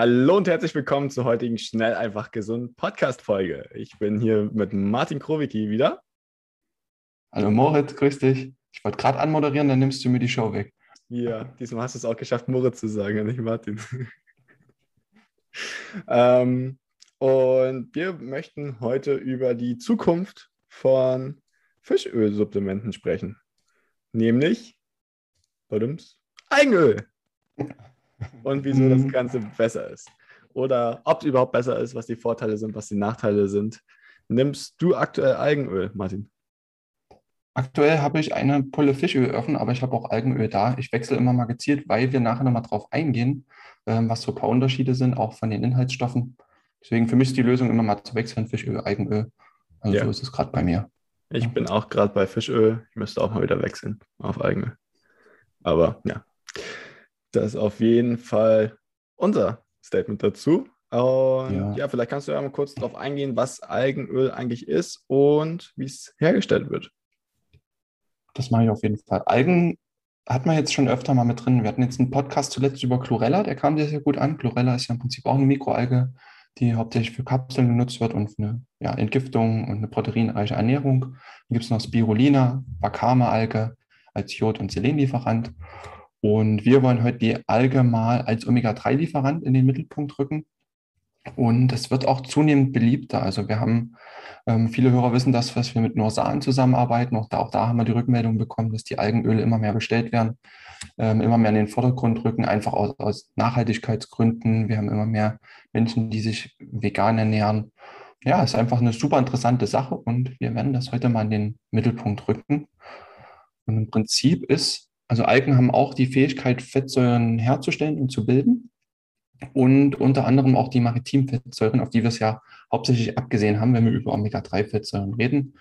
Hallo und herzlich willkommen zur heutigen Schnell einfach gesund Podcast-Folge. Ich bin hier mit Martin Krowicki wieder. Hallo Moritz, grüß dich. Ich wollte gerade anmoderieren, dann nimmst du mir die Show weg. Ja, diesmal hast du es auch geschafft, Moritz zu sagen, nicht Martin. ähm, und wir möchten heute über die Zukunft von Fischölsupplementen sprechen. Nämlich badums, Eigenöl. Und wieso das mhm. Ganze besser ist. Oder ob es überhaupt besser ist, was die Vorteile sind, was die Nachteile sind. Nimmst du aktuell Eigenöl, Martin? Aktuell habe ich eine Pulle Fischöl offen, aber ich habe auch Algenöl da. Ich wechsle immer mal gezielt, weil wir nachher nochmal drauf eingehen, ähm, was so ein paar Unterschiede sind, auch von den Inhaltsstoffen. Deswegen für mich ist die Lösung immer mal zu wechseln, Fischöl, Eigenöl. Also ja. so ist es gerade bei mir. Ich bin auch gerade bei Fischöl. Ich müsste auch mal wieder wechseln auf Eigenöl. Aber ja, das ist auf jeden Fall unser Statement dazu. Und ja. ja, vielleicht kannst du ja mal kurz darauf eingehen, was Algenöl eigentlich ist und wie es hergestellt wird. Das mache ich auf jeden Fall. Algen hat man jetzt schon öfter mal mit drin. Wir hatten jetzt einen Podcast zuletzt über Chlorella, der kam sehr, sehr gut an. Chlorella ist ja im Prinzip auch eine Mikroalge, die hauptsächlich für Kapseln genutzt wird und für eine ja, Entgiftung und eine proteinreiche Ernährung. Dann gibt es noch Spirulina, Wakame-Alge als Jod- und Selenlieferant. Und wir wollen heute die Alge mal als Omega-3-Lieferant in den Mittelpunkt rücken. Und es wird auch zunehmend beliebter. Also wir haben, ähm, viele Hörer wissen das, was wir mit Norsan zusammenarbeiten. Auch da, auch da haben wir die Rückmeldung bekommen, dass die Algenöle immer mehr bestellt werden, ähm, immer mehr in den Vordergrund rücken, einfach aus, aus Nachhaltigkeitsgründen. Wir haben immer mehr Menschen, die sich vegan ernähren. Ja, ist einfach eine super interessante Sache und wir werden das heute mal in den Mittelpunkt rücken. Und im Prinzip ist, also Algen haben auch die Fähigkeit, Fettsäuren herzustellen und zu bilden und unter anderem auch die Maritimfettsäuren, auf die wir es ja hauptsächlich abgesehen haben, wenn wir über Omega-3-Fettsäuren reden.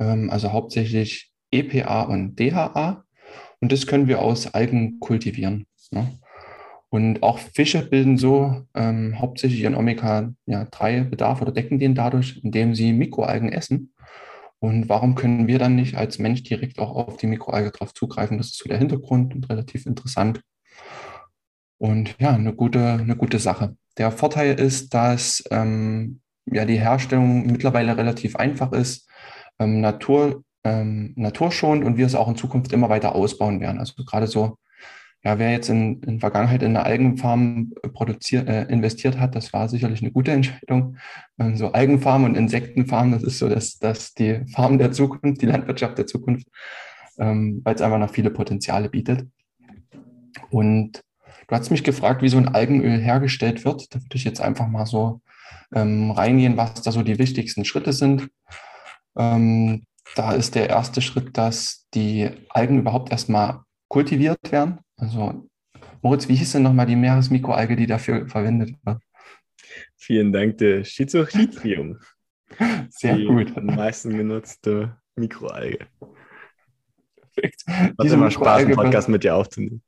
Ähm, also hauptsächlich EPA und DHA. Und das können wir aus Algen kultivieren. Ne? Und auch Fische bilden so ähm, hauptsächlich ihren Omega-3-Bedarf oder decken den dadurch, indem sie Mikroalgen essen. Und warum können wir dann nicht als Mensch direkt auch auf die Mikroalge drauf zugreifen? Das ist so der Hintergrund und relativ interessant. Und ja, eine gute, eine gute Sache. Der Vorteil ist, dass ähm, ja die Herstellung mittlerweile relativ einfach ist, ähm, Natur, ähm, naturschonend und wir es auch in Zukunft immer weiter ausbauen werden. Also gerade so, ja, wer jetzt in, in Vergangenheit in eine Algenfarm produziert, äh, investiert hat, das war sicherlich eine gute Entscheidung. Ähm, so Algenfarm und Insektenfarm, das ist so das, das die Farm der Zukunft, die Landwirtschaft der Zukunft, ähm, weil es einfach noch viele Potenziale bietet. Und Du hast mich gefragt, wie so ein Algenöl hergestellt wird. Da würde ich jetzt einfach mal so ähm, reingehen, was da so die wichtigsten Schritte sind. Ähm, da ist der erste Schritt, dass die Algen überhaupt erstmal kultiviert werden. Also Moritz, wie hieß denn nochmal die Meeresmikroalge, die dafür verwendet wird? Vielen Dank, der Schizochitrium. Sehr die gut. Am meisten genutzte Mikroalge. Perfekt. Hat immer Spaß, einen Podcast mit dir aufzunehmen.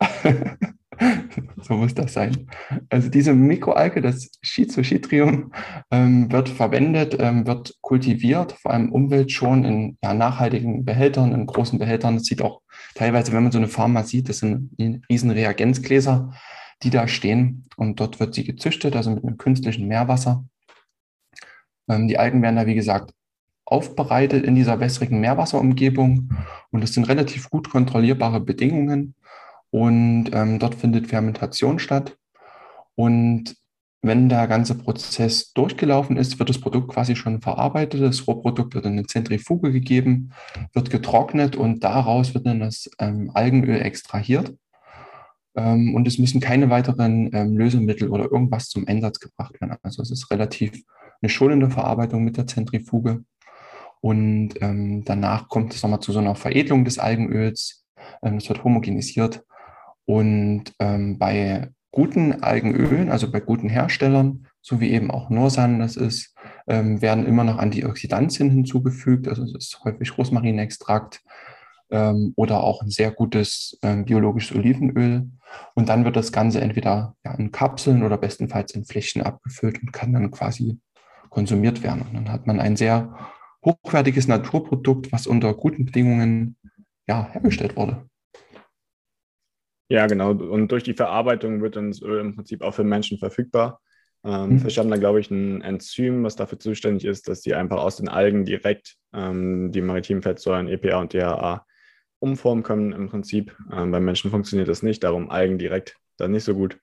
so muss das sein. Also diese Mikroalge, das Schizochytrium, ähm, wird verwendet, ähm, wird kultiviert, vor allem umweltschonend in ja, nachhaltigen Behältern, in großen Behältern. Das sieht auch teilweise, wenn man so eine mal sieht, das sind riesen Reagenzgläser, die da stehen. Und dort wird sie gezüchtet, also mit einem künstlichen Meerwasser. Ähm, die Algen werden da, wie gesagt, aufbereitet in dieser wässrigen Meerwasserumgebung. Und es sind relativ gut kontrollierbare Bedingungen. Und ähm, dort findet Fermentation statt. Und wenn der ganze Prozess durchgelaufen ist, wird das Produkt quasi schon verarbeitet. Das Rohprodukt wird in eine Zentrifuge gegeben, wird getrocknet und daraus wird dann das ähm, Algenöl extrahiert. Ähm, und es müssen keine weiteren ähm, Lösemittel oder irgendwas zum Einsatz gebracht werden. Also es ist relativ eine schonende Verarbeitung mit der Zentrifuge. Und ähm, danach kommt es nochmal zu so einer Veredelung des Algenöls. Ähm, es wird homogenisiert und ähm, bei guten Algenölen, also bei guten Herstellern, so wie eben auch Norsan das ist, ähm, werden immer noch Antioxidantien hinzugefügt. Also es ist häufig Rosmarinextrakt ähm, oder auch ein sehr gutes ähm, biologisches Olivenöl. Und dann wird das Ganze entweder ja, in Kapseln oder bestenfalls in Fläschchen abgefüllt und kann dann quasi konsumiert werden. Und dann hat man ein sehr hochwertiges Naturprodukt, was unter guten Bedingungen ja, hergestellt wurde. Ja, genau. Und durch die Verarbeitung wird dann das Öl im Prinzip auch für Menschen verfügbar. Ähm, mhm. Fische haben da, glaube ich, ein Enzym, was dafür zuständig ist, dass die einfach aus den Algen direkt ähm, die maritimen Fettsäuren EPA und DHA umformen können im Prinzip. Ähm, beim Menschen funktioniert das nicht, darum Algen direkt dann nicht so gut.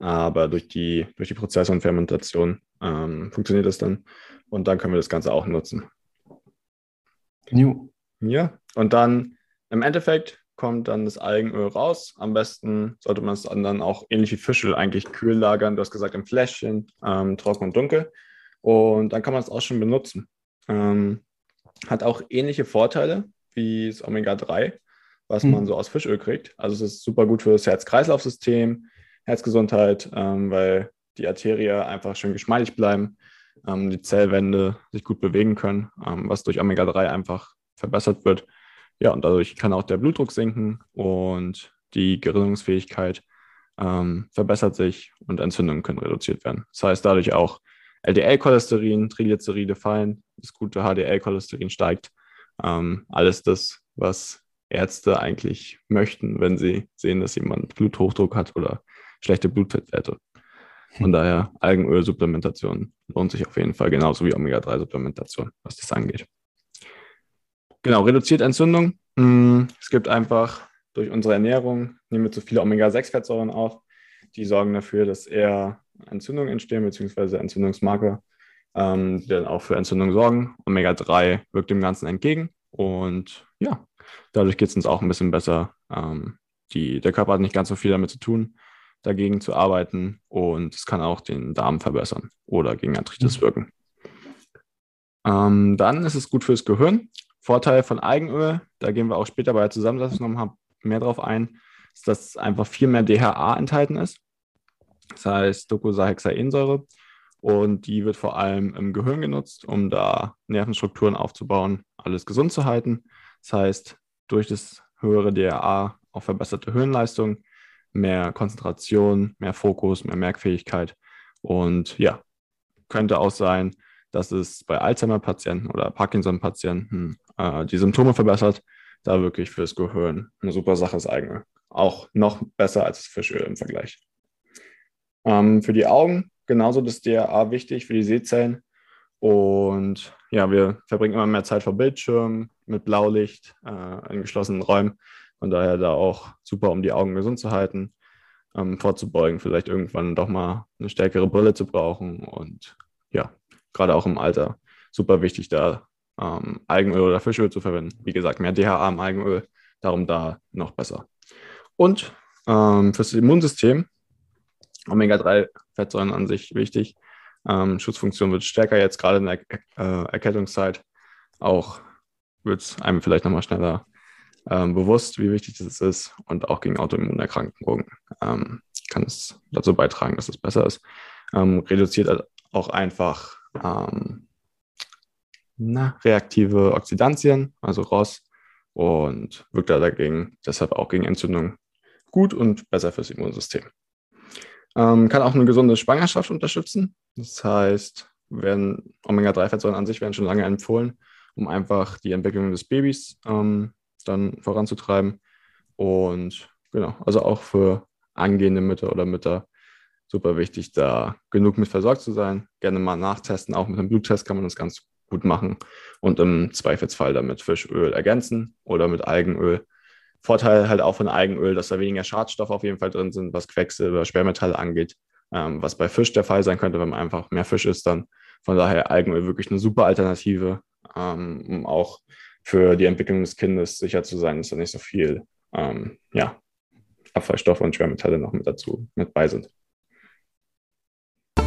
Aber durch die, durch die Prozesse und Fermentation ähm, funktioniert das dann. Und dann können wir das Ganze auch nutzen. New. Ja, und dann im Endeffekt kommt dann das Algenöl raus. Am besten sollte man es dann auch ähnlich wie Fischöl eigentlich kühl lagern. Du hast gesagt im Fläschchen, ähm, trocken und dunkel. Und dann kann man es auch schon benutzen. Ähm, hat auch ähnliche Vorteile wie das Omega-3, was mhm. man so aus Fischöl kriegt. Also es ist super gut für das Herz-Kreislauf-System, Herzgesundheit, ähm, weil die Arterien einfach schön geschmeidig bleiben, ähm, die Zellwände sich gut bewegen können, ähm, was durch Omega-3 einfach verbessert wird. Ja, und dadurch kann auch der Blutdruck sinken und die Gerinnungsfähigkeit ähm, verbessert sich und Entzündungen können reduziert werden. Das heißt, dadurch auch LDL-Cholesterin, Triglyceride fallen, das gute HDL-Cholesterin steigt. Ähm, alles das, was Ärzte eigentlich möchten, wenn sie sehen, dass jemand Bluthochdruck hat oder schlechte Blutfettwerte. Von daher Algenölsupplementation lohnt sich auf jeden Fall, genauso wie Omega-3-Supplementation, was das angeht. Genau, reduziert Entzündung. Mm, es gibt einfach durch unsere Ernährung, nehmen wir zu viele Omega-6-Fettsäuren auf, die sorgen dafür, dass eher Entzündungen entstehen, beziehungsweise Entzündungsmarker, ähm, die dann auch für Entzündung sorgen. Omega-3 wirkt dem Ganzen entgegen und ja, dadurch geht es uns auch ein bisschen besser. Ähm, die, der Körper hat nicht ganz so viel damit zu tun, dagegen zu arbeiten und es kann auch den Darm verbessern oder gegen Arthritis mhm. wirken. Ähm, dann ist es gut fürs Gehirn. Vorteil von Eigenöl, da gehen wir auch später bei der Zusammensetzung nochmal mehr drauf ein, ist, dass einfach viel mehr DHA enthalten ist. Das heißt Docosahexaensäure. Und die wird vor allem im Gehirn genutzt, um da Nervenstrukturen aufzubauen, alles gesund zu halten. Das heißt, durch das höhere DHA auch verbesserte Hirnleistung, mehr Konzentration, mehr Fokus, mehr Merkfähigkeit. Und ja, könnte auch sein, dass es bei Alzheimer-Patienten oder Parkinson-Patienten äh, die Symptome verbessert. Da wirklich fürs Gehirn eine super Sache ist eigene. Auch noch besser als das Fischöl im Vergleich. Ähm, für die Augen genauso das DRA wichtig, für die Sehzellen. Und ja, wir verbringen immer mehr Zeit vor Bildschirmen mit Blaulicht äh, in geschlossenen Räumen. Von daher da auch super, um die Augen gesund zu halten, ähm, vorzubeugen, vielleicht irgendwann doch mal eine stärkere Brille zu brauchen. Und ja, gerade auch im Alter super wichtig, da ähm, Algenöl oder Fischöl zu verwenden. Wie gesagt, mehr DHA im Algenöl, darum da noch besser. Und ähm, fürs Immunsystem, Omega-3-Fettsäuren an sich wichtig. Ähm, Schutzfunktion wird stärker jetzt gerade in der äh, Erkältungszeit. Auch wird es einem vielleicht nochmal schneller ähm, bewusst, wie wichtig das ist. Und auch gegen Autoimmunerkrankungen ähm, kann es dazu beitragen, dass es besser ist. Ähm, reduziert auch einfach ähm, na, reaktive Oxidantien, also ROS, und wirkt da dagegen deshalb auch gegen Entzündung gut und besser fürs Immunsystem. Ähm, kann auch eine gesunde Schwangerschaft unterstützen. Das heißt, werden Omega-3-Fettsäuren an sich werden schon lange empfohlen, um einfach die Entwicklung des Babys ähm, dann voranzutreiben. Und genau, also auch für angehende Mütter oder Mütter super wichtig, da genug mit versorgt zu sein. Gerne mal nachtesten, auch mit einem Bluttest kann man das ganz gut machen und im Zweifelsfall damit Fischöl ergänzen oder mit Algenöl. Vorteil halt auch von Algenöl, dass da weniger Schadstoffe auf jeden Fall drin sind, was Quecksilber, Schwermetalle angeht, ähm, was bei Fisch der Fall sein könnte, wenn man einfach mehr Fisch isst dann. Von daher Algenöl wirklich eine super Alternative, ähm, um auch für die Entwicklung des Kindes sicher zu sein, dass da nicht so viel ähm, ja, Abfallstoffe und Schwermetalle noch mit dazu mit bei sind.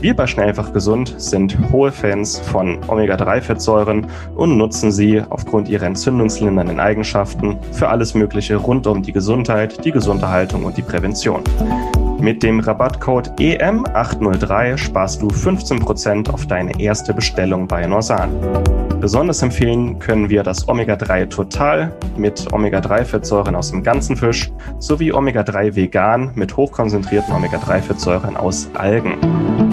Wir bei Schnellfach Gesund sind hohe Fans von Omega-3-Fettsäuren und nutzen sie aufgrund ihrer entzündungslindernden Eigenschaften für alles Mögliche rund um die Gesundheit, die Gesunderhaltung und die Prävention. Mit dem Rabattcode EM803 sparst du 15% auf deine erste Bestellung bei Norsan. Besonders empfehlen können wir das Omega-3 Total mit Omega-3-Fettsäuren aus dem ganzen Fisch sowie Omega-3 Vegan mit hochkonzentrierten Omega-3-Fettsäuren aus Algen.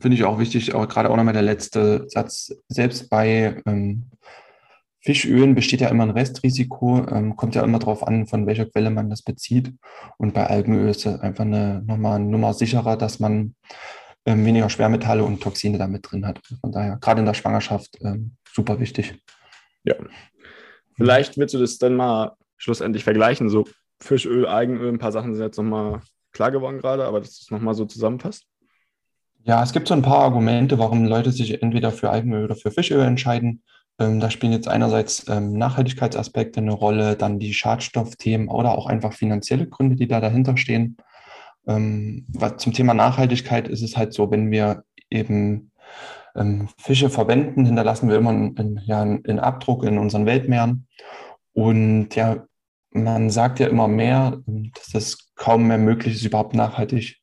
Finde ich auch wichtig, aber gerade auch nochmal der letzte Satz. Selbst bei ähm, Fischölen besteht ja immer ein Restrisiko, ähm, kommt ja immer darauf an, von welcher Quelle man das bezieht. Und bei Algenöl ist es einfach eine, nochmal eine Nummer sicherer, dass man ähm, weniger Schwermetalle und Toxine damit drin hat. Von daher, gerade in der Schwangerschaft, ähm, super wichtig. Ja. Vielleicht willst du das dann mal schlussendlich vergleichen. So Fischöl, Algenöl, ein paar Sachen sind jetzt nochmal klar geworden gerade, aber dass du es nochmal so zusammenfasst. Ja, es gibt so ein paar Argumente, warum Leute sich entweder für Algenöl oder für Fischöl entscheiden. Ähm, da spielen jetzt einerseits ähm, Nachhaltigkeitsaspekte eine Rolle, dann die Schadstoffthemen oder auch einfach finanzielle Gründe, die da dahinter stehen. Ähm, zum Thema Nachhaltigkeit ist es halt so, wenn wir eben ähm, Fische verwenden, hinterlassen wir immer einen, ja, einen Abdruck in unseren Weltmeeren. Und ja, man sagt ja immer mehr, dass es kaum mehr möglich ist, überhaupt nachhaltig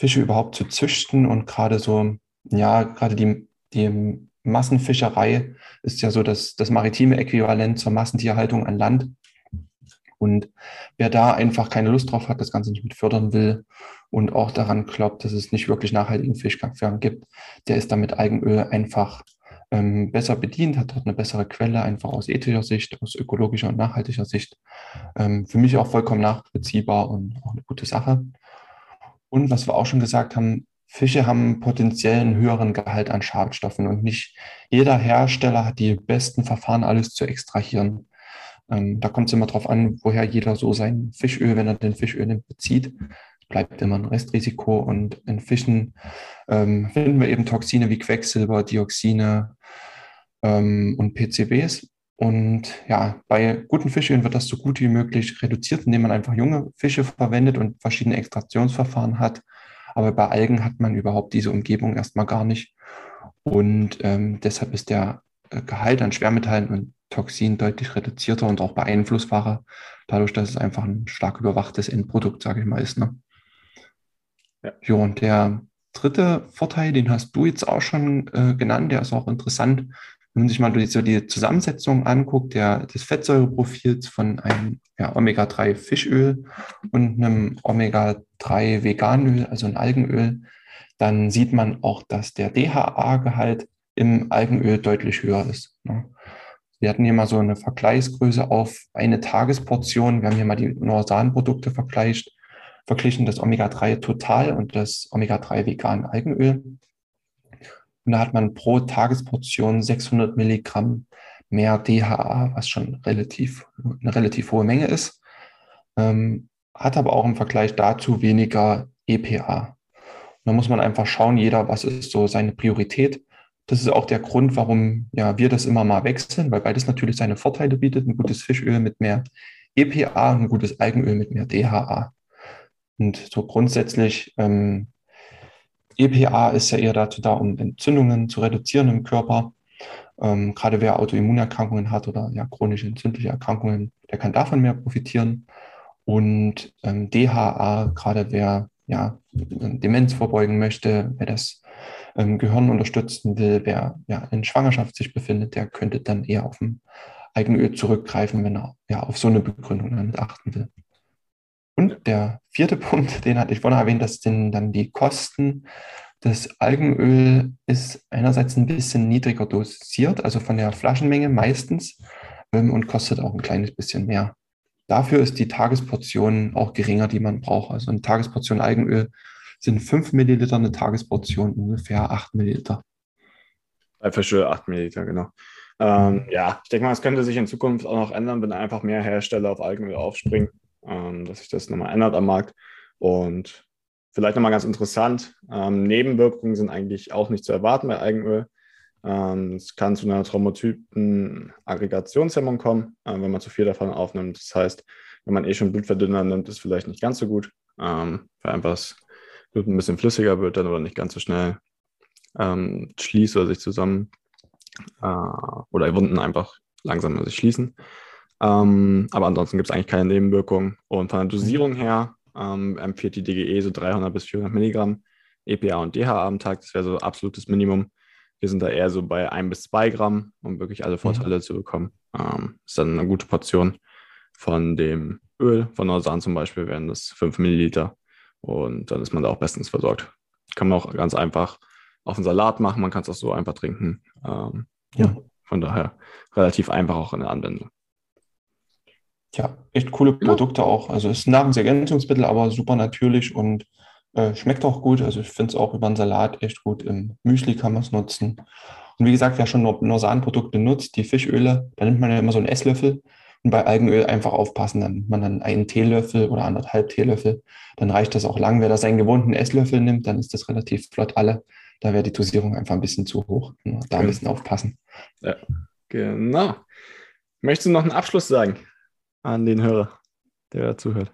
Fische überhaupt zu züchten und gerade so, ja, gerade die, die Massenfischerei ist ja so das, das maritime Äquivalent zur Massentierhaltung an Land. Und wer da einfach keine Lust drauf hat, das Ganze nicht mit fördern will und auch daran glaubt, dass es nicht wirklich nachhaltigen Fischfang gibt, der ist damit Algenöl einfach ähm, besser bedient, hat dort eine bessere Quelle, einfach aus ethischer Sicht, aus ökologischer und nachhaltiger Sicht. Ähm, für mich auch vollkommen nachvollziehbar und auch eine gute Sache. Und was wir auch schon gesagt haben, Fische haben potenziell einen höheren Gehalt an Schadstoffen und nicht jeder Hersteller hat die besten Verfahren, alles zu extrahieren. Ähm, da kommt es immer darauf an, woher jeder so sein Fischöl, wenn er den Fischöl nimmt, bezieht. Bleibt immer ein Restrisiko und in Fischen ähm, finden wir eben Toxine wie Quecksilber, Dioxine ähm, und PCBs. Und ja, bei guten Fischölen wird das so gut wie möglich reduziert, indem man einfach junge Fische verwendet und verschiedene Extraktionsverfahren hat. Aber bei Algen hat man überhaupt diese Umgebung erstmal gar nicht. Und ähm, deshalb ist der äh, Gehalt an Schwermetallen und Toxinen deutlich reduzierter und auch beeinflussbarer, dadurch, dass es einfach ein stark überwachtes Endprodukt, sage ich mal, ist. Ne? Ja. Jo, und der dritte Vorteil, den hast du jetzt auch schon äh, genannt, der ist auch interessant, wenn man sich mal so die Zusammensetzung anguckt, der, des Fettsäureprofils von einem ja, Omega-3-Fischöl und einem Omega-3-Veganöl, also ein Algenöl, dann sieht man auch, dass der DHA-Gehalt im Algenöl deutlich höher ist. Ne? Wir hatten hier mal so eine Vergleichsgröße auf eine Tagesportion. Wir haben hier mal die Norsan-Produkte verglichen, das Omega-3 Total und das Omega-3 Vegan Algenöl. Und da hat man pro Tagesportion 600 Milligramm mehr DHA, was schon relativ, eine relativ hohe Menge ist. Ähm, hat aber auch im Vergleich dazu weniger EPA. Und da muss man einfach schauen, jeder, was ist so seine Priorität. Das ist auch der Grund, warum ja, wir das immer mal wechseln, weil beides natürlich seine Vorteile bietet. Ein gutes Fischöl mit mehr EPA und ein gutes Algenöl mit mehr DHA. Und so grundsätzlich, ähm, EPA ist ja eher dazu da, um Entzündungen zu reduzieren im Körper. Ähm, gerade wer Autoimmunerkrankungen hat oder ja chronische entzündliche Erkrankungen, der kann davon mehr profitieren. Und ähm, DHA, gerade wer ja Demenz vorbeugen möchte, wer das ähm, Gehirn unterstützen will, wer ja in Schwangerschaft sich befindet, der könnte dann eher auf ein Eigenöl zurückgreifen, wenn er ja auf so eine Begründung damit achten will. Und der vierte Punkt, den hatte ich vorhin erwähnt, das sind dann die Kosten. Das Algenöl ist einerseits ein bisschen niedriger dosiert, also von der Flaschenmenge meistens, ähm, und kostet auch ein kleines bisschen mehr. Dafür ist die Tagesportion auch geringer, die man braucht. Also eine Tagesportion Algenöl sind 5 Milliliter, eine Tagesportion ungefähr 8 Milliliter. Bei Fische 8 Milliliter, genau. Ähm, ja, ich denke mal, es könnte sich in Zukunft auch noch ändern, wenn einfach mehr Hersteller auf Algenöl aufspringen, ähm, dass sich das nochmal ändert am Markt. Und vielleicht nochmal ganz interessant, ähm, Nebenwirkungen sind eigentlich auch nicht zu erwarten bei Algenöl. Ähm, es kann zu einer Thrombozyten-Aggregationshemmung kommen, äh, wenn man zu viel davon aufnimmt. Das heißt, wenn man eh schon Blutverdünner nimmt, ist vielleicht nicht ganz so gut, ähm, weil einfach das Blut ein bisschen flüssiger wird dann oder nicht ganz so schnell ähm, schließt oder sich zusammen äh, oder Wunden einfach langsamer sich schließen. Ähm, aber ansonsten gibt es eigentlich keine Nebenwirkungen. Und von der Dosierung her ähm, empfiehlt die DGE so 300 bis 400 Milligramm EPA und DHA am Tag. Das wäre so absolutes Minimum. Wir sind da eher so bei 1 bis 2 Gramm, um wirklich alle Vorteile mhm. zu bekommen. Ähm, ist dann eine gute Portion von dem Öl. Von Norsan zum Beispiel wären das 5 Milliliter. Und dann ist man da auch bestens versorgt. Kann man auch ganz einfach auf einen Salat machen. Man kann es auch so einfach trinken. Ähm, ja. Von daher relativ einfach auch in der Anwendung. Ja, echt coole Produkte ja. auch. Also es ist ein Nahrungsergänzungsmittel, aber super natürlich und äh, schmeckt auch gut. Also ich finde es auch über einen Salat echt gut. Im Müsli kann man es nutzen. Und wie gesagt, wer schon nur Norsan-Produkte nutzt, die Fischöle, da nimmt man ja immer so einen Esslöffel. Und bei Algenöl einfach aufpassen, dann nimmt man dann einen Teelöffel oder anderthalb Teelöffel. Dann reicht das auch lang. Wer da seinen gewohnten Esslöffel nimmt, dann ist das relativ flott alle. Da wäre die Dosierung einfach ein bisschen zu hoch. Da ein bisschen aufpassen. Ja, genau. Möchtest du noch einen Abschluss sagen an den Hörer, der zuhört?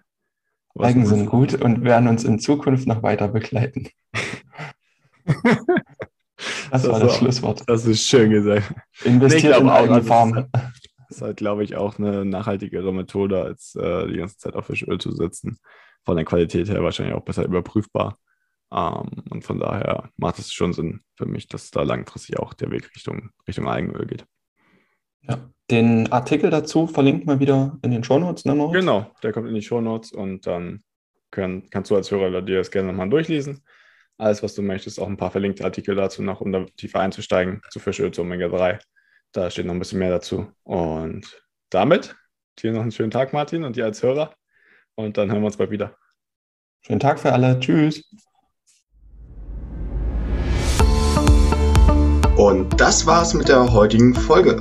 Algen sind gut und werden uns in Zukunft noch weiter begleiten. das, das war das auch, Schlusswort. Das ist schön gesagt. Investiert in Algenfarmen. Das ist halt, glaube ich, auch eine nachhaltigere Methode, als äh, die ganze Zeit auf Fischöl zu setzen. Von der Qualität her wahrscheinlich auch besser überprüfbar. Ähm, und von daher macht es schon Sinn für mich, dass da langfristig auch der Weg Richtung, Richtung Eigenöl geht. Ja, den Artikel dazu verlinkt man wieder in den Shownotes, ne, Moritz? Genau, der kommt in die Shownotes und dann können, kannst du als Hörer dir das gerne nochmal durchlesen. Alles, was du möchtest, auch ein paar verlinkte Artikel dazu noch, um da tiefer einzusteigen zu Fischöl, zu Omega-3. Da steht noch ein bisschen mehr dazu. Und damit dir noch einen schönen Tag, Martin, und dir als Hörer. Und dann hören wir uns bald wieder. Schönen Tag für alle. Tschüss. Und das war's mit der heutigen Folge.